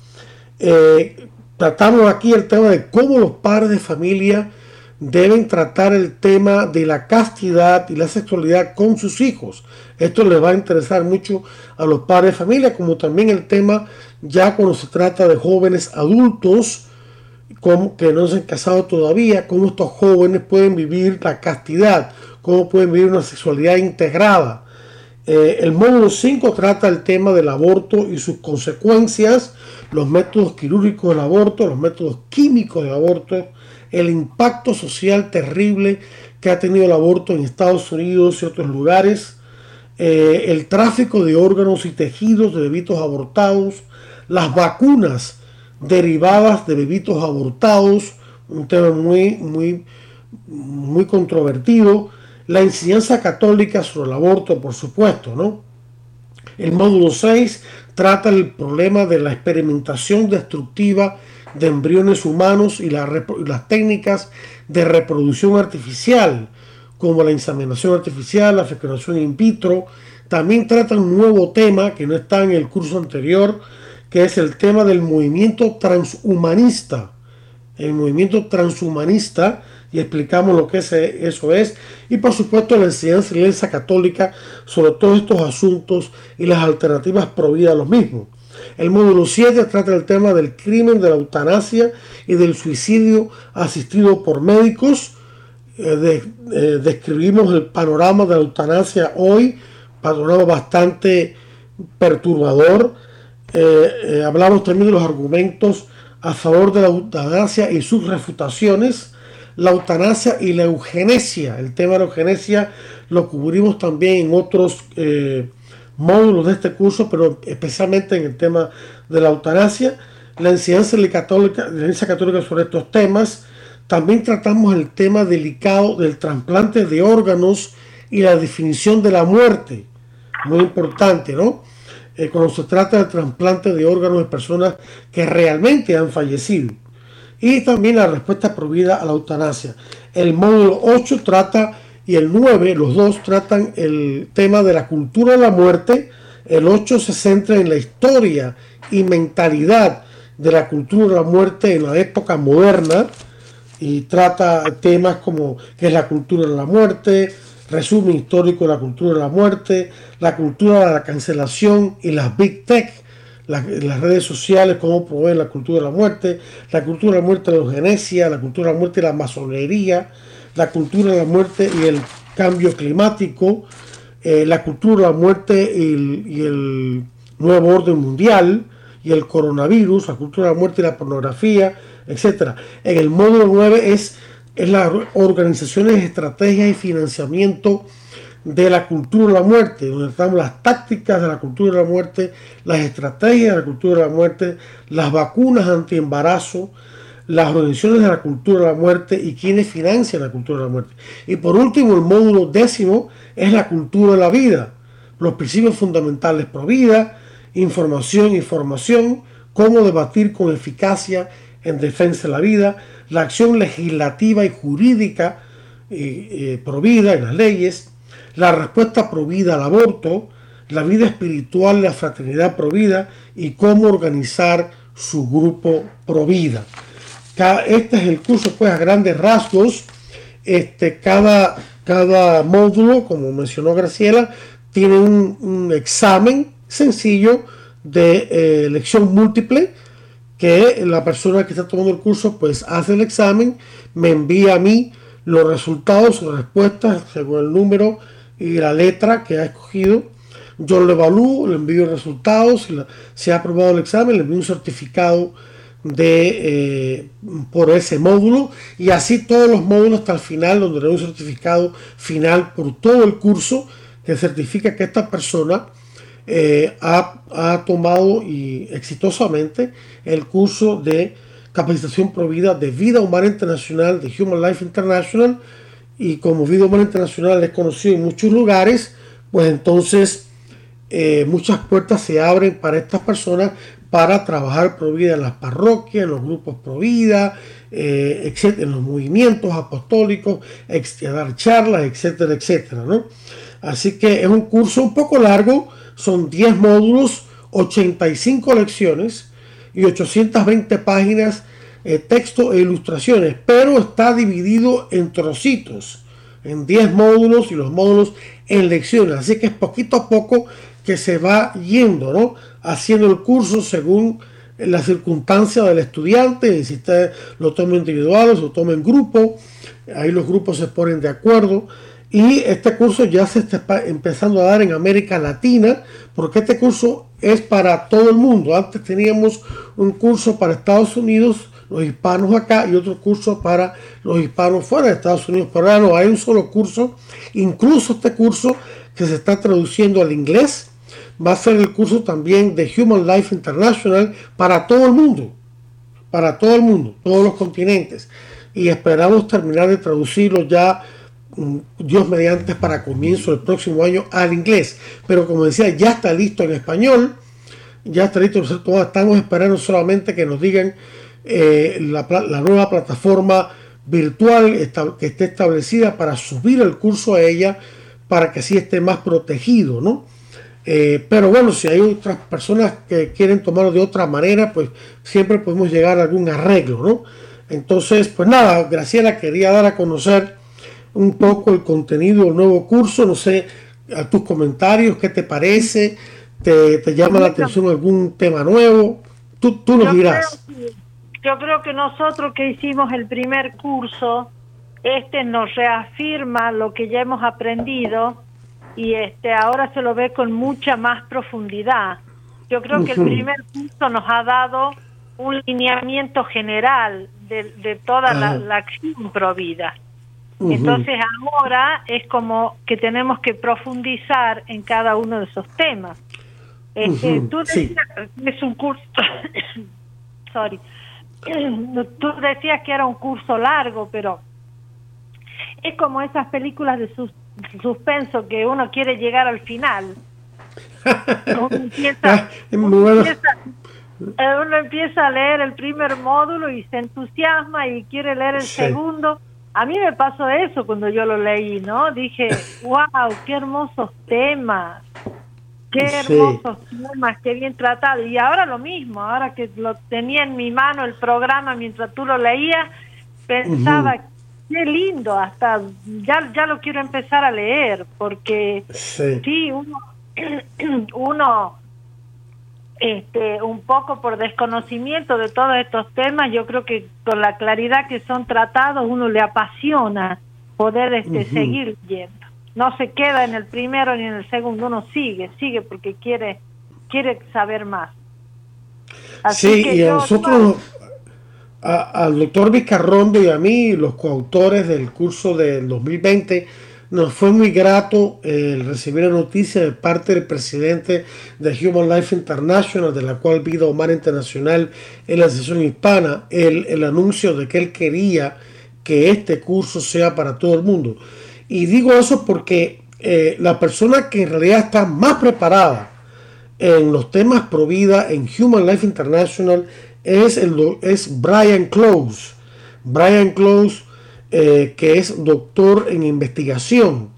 Eh, tratamos aquí el tema de cómo los padres de familia deben tratar el tema de la castidad y la sexualidad con sus hijos. Esto les va a interesar mucho a los padres de familia, como también el tema ya cuando se trata de jóvenes adultos como que no se han casado todavía, cómo estos jóvenes pueden vivir la castidad, cómo pueden vivir una sexualidad integrada. Eh, el módulo 5 trata el tema del aborto y sus consecuencias, los métodos quirúrgicos del aborto, los métodos químicos del aborto, el impacto social terrible que ha tenido el aborto en Estados Unidos y otros lugares, eh, el tráfico de órganos y tejidos de bebitos abortados, las vacunas derivadas de bebitos abortados, un tema muy, muy, muy controvertido. La enseñanza católica sobre el aborto, por supuesto, ¿no? El módulo 6 trata el problema de la experimentación destructiva de embriones humanos y, las técnicas de reproducción artificial, como la inseminación artificial, la fecundación in vitro. También trata un nuevo tema que no está en el curso anterior, que es el tema del movimiento transhumanista. El movimiento transhumanista, y explicamos lo que eso es, y por supuesto la enseñanza de la Iglesia Católica sobre todos estos asuntos y las alternativas prohibidas a los mismos. El módulo 7 trata el tema del crimen, de la eutanasia y del suicidio asistido por médicos. Eh, eh, describimos el panorama de la eutanasia hoy, panorama bastante perturbador. Eh, hablamos también de los argumentos a favor de la eutanasia y sus refutaciones. La eutanasia y la eugenesia. El tema de la eugenesia lo cubrimos también en otros módulos de este curso, pero especialmente en el tema de la eutanasia, la enseñanza católica, la iglesia católica sobre estos temas. También tratamos el tema delicado del trasplante de órganos y la definición de la muerte. Muy importante, ¿no? Eh, cuando se trata del trasplante de órganos de personas que realmente han fallecido. Y también la respuesta prohibida a la eutanasia. El módulo 8 trata y el 9, los dos tratan el tema de la cultura de la muerte. El 8 se centra en la historia y mentalidad de la cultura de la muerte en la época moderna y trata temas como qué es la cultura de la muerte, resumen histórico de la cultura de la muerte, la cultura de la cancelación y las big tech, las, redes sociales, cómo proveen la cultura de la muerte, la cultura de la muerte de la eugenesia, la cultura de la muerte de la masonería, la cultura de la muerte y el cambio climático, eh, la cultura de la muerte y el, nuevo orden mundial y el coronavirus, la cultura de la muerte y la pornografía, etc. En el módulo 9 es, es las organizaciones, estrategias y financiamiento de la cultura de la muerte, donde estamos las tácticas de la cultura de la muerte, las estrategias de la cultura de la muerte, las vacunas anti-embarazo, las organizaciones de la cultura de la muerte y quienes financian la cultura de la muerte. Y por último, el módulo décimo es la cultura de la vida, los principios fundamentales pro vida, información y formación, cómo debatir con eficacia en defensa de la vida, la acción legislativa y jurídica eh, eh, pro vida en las leyes, la respuesta pro vida al aborto, la vida espiritual, la fraternidad pro vida y cómo organizar su grupo pro vida este es el curso pues a grandes rasgos. Este, cada, cada módulo, como mencionó Graciela, tiene un, examen sencillo de eh, elección múltiple que la persona que está tomando el curso pues hace el examen, me envía a mí los resultados, las respuestas según el número y la letra que ha escogido. Yo lo evalúo, le envío resultados, si, se ha aprobado el examen, le envío un certificado de eh, por ese módulo y así todos los módulos hasta el final donde hay un certificado final por todo el curso que certifica que esta persona eh, ha, tomado y exitosamente el curso de capacitación provida de vida humana internacional de Human Life International y como humana internacional es conocido en muchos lugares pues entonces eh, muchas puertas se abren para estas personas para trabajar pro vida en las parroquias, en los grupos pro vida, eh, en los movimientos apostólicos, dar charlas, etcétera, etcétera. ¿no? Así que es un curso un poco largo, son 10 módulos, 85 lecciones y 820 páginas, eh, texto e ilustraciones, pero está dividido en trocitos, en 10 módulos y los módulos en lecciones. Así que es poquito a poco que se va yendo, ¿no? Haciendo el curso según las circunstancias del estudiante, si usted lo toma individual o lo toma en grupo, ahí los grupos se ponen de acuerdo. Y este curso ya se está empezando a dar en América Latina, porque este curso es para todo el mundo. Antes teníamos un curso para Estados Unidos, los hispanos acá, y otro curso para los hispanos fuera de Estados Unidos. Pero ahora no, hay un solo curso. Incluso este curso que se está traduciendo al inglés, va a ser el curso también de Human Life International para todo el mundo, para todo el mundo, todos los continentes. y esperamos terminar de traducirlo ya mm, Dios mediante para comienzo del próximo año al inglés. Pero como decía, ya está listo en español. Ya está listo. Estamos esperando solamente que nos digan eh, la, nueva plataforma virtual que esté establecida para subir el curso a ella para que así esté más protegido, ¿no? Eh, pero bueno, si hay otras personas que quieren tomarlo de otra manera, pues siempre podemos llegar a algún arreglo, ¿no? Entonces, pues nada, Graciela quería dar a conocer un poco el contenido del nuevo curso, no sé, a tus comentarios, qué te parece, te, llama la atención algún tema nuevo, tú, tú nos dirás. Yo creo que nosotros que hicimos el primer curso, este nos reafirma lo que ya hemos aprendido y este ahora se lo ve con mucha más profundidad. Yo creo que el primer curso nos ha dado un lineamiento general de, toda la, acción provida. Entonces ahora es como que tenemos que profundizar en cada uno de esos temas. Este, tú decías, es un curso, <coughs> sorry, <clears throat> tú decías que era un curso largo, pero es como esas películas de suspenso que uno quiere llegar al final. <laughs> Uno empieza, eh, uno empieza, a leer el primer módulo y se entusiasma y quiere leer el segundo. A mí me pasó eso cuando yo lo leí, ¿no? Dije, <laughs> wow, qué hermosos temas, qué hermosos temas, qué bien tratado. Y ahora lo mismo, ahora que lo tenía en mi mano el programa mientras tú lo leías, pensaba, qué lindo, hasta ya, ya lo quiero empezar a leer, porque sí, uno, <clears throat> uno este, un poco por desconocimiento de todos estos temas, yo creo que con la claridad que son tratados, uno le apasiona poder este, seguir yendo. No se queda en el primero ni en el segundo, uno sigue, sigue porque quiere, quiere saber más. Así sí, y a nosotros, al doctor Vizcarrondo y a mí, los coautores del curso del 2020, nos fue muy grato el recibir la noticia de parte del presidente de Human Life International, de la cual Vida Humana Internacional en la sesión hispana, el, el anuncio de que él quería que este curso sea para todo el mundo. Y digo eso porque eh, la persona que en realidad está más preparada en los temas pro en Human Life International es, el, es Brian Close. Brian Close, eh, que es doctor en investigación.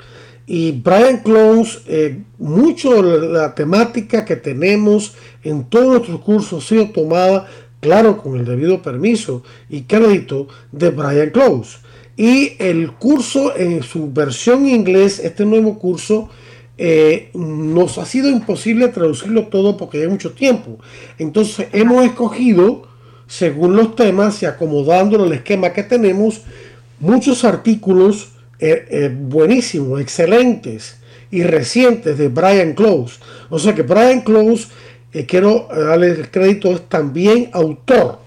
Y Brian Close, eh, mucho de la temática que tenemos en todos nuestros cursos ha sido tomada, claro, con el debido permiso y crédito de Brian Close. Y el curso en su versión inglés, este nuevo curso, eh, nos ha sido imposible traducirlo todo porque hay mucho tiempo. Entonces hemos escogido, según los temas y acomodando el esquema que tenemos, muchos artículos eh, eh, buenísimos, excelentes y recientes de Brian Close. O sea que Brian Close, quiero darle el crédito, es también autor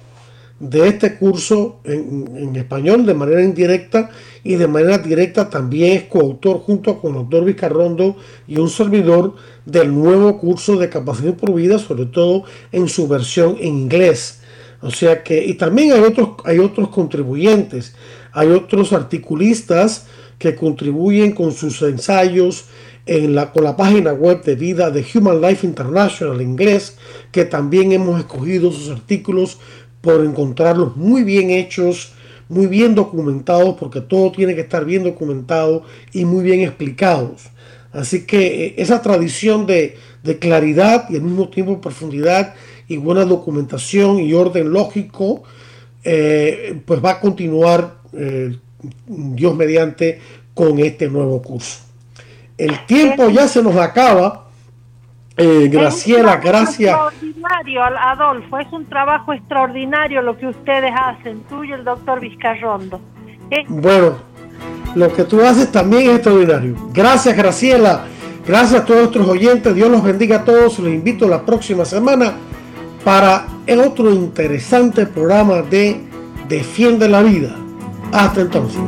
de este curso en, español de manera indirecta y de manera directa también es coautor junto con el doctor Vizcarrondo y un servidor del nuevo curso de capacitación por vida, sobre todo en su versión en inglés. O sea que, y también hay otros, hay otros contribuyentes, hay otros articulistas que contribuyen con sus ensayos en la, con la página web de vida de Human Life International en inglés, que también hemos escogido sus artículos por encontrarlos muy bien hechos, muy bien documentados, porque todo tiene que estar bien documentado y muy bien explicados. Así que eh, esa tradición de, claridad y al mismo tiempo profundidad y buena documentación y orden lógico, eh, pues va a continuar eh, Dios mediante con este nuevo curso. El tiempo ya se nos acaba. Eh, Graciela, gracias. Extraordinario, Adolfo, es un trabajo extraordinario lo que ustedes hacen, tú y el doctor Vizcarrondo. ¿Eh? Bueno, lo que tú haces también es extraordinario. Gracias, Graciela. Gracias a todos nuestros oyentes. Dios los bendiga a todos. Los invito la próxima semana para otro interesante programa de Defiende la Vida. Hasta entonces.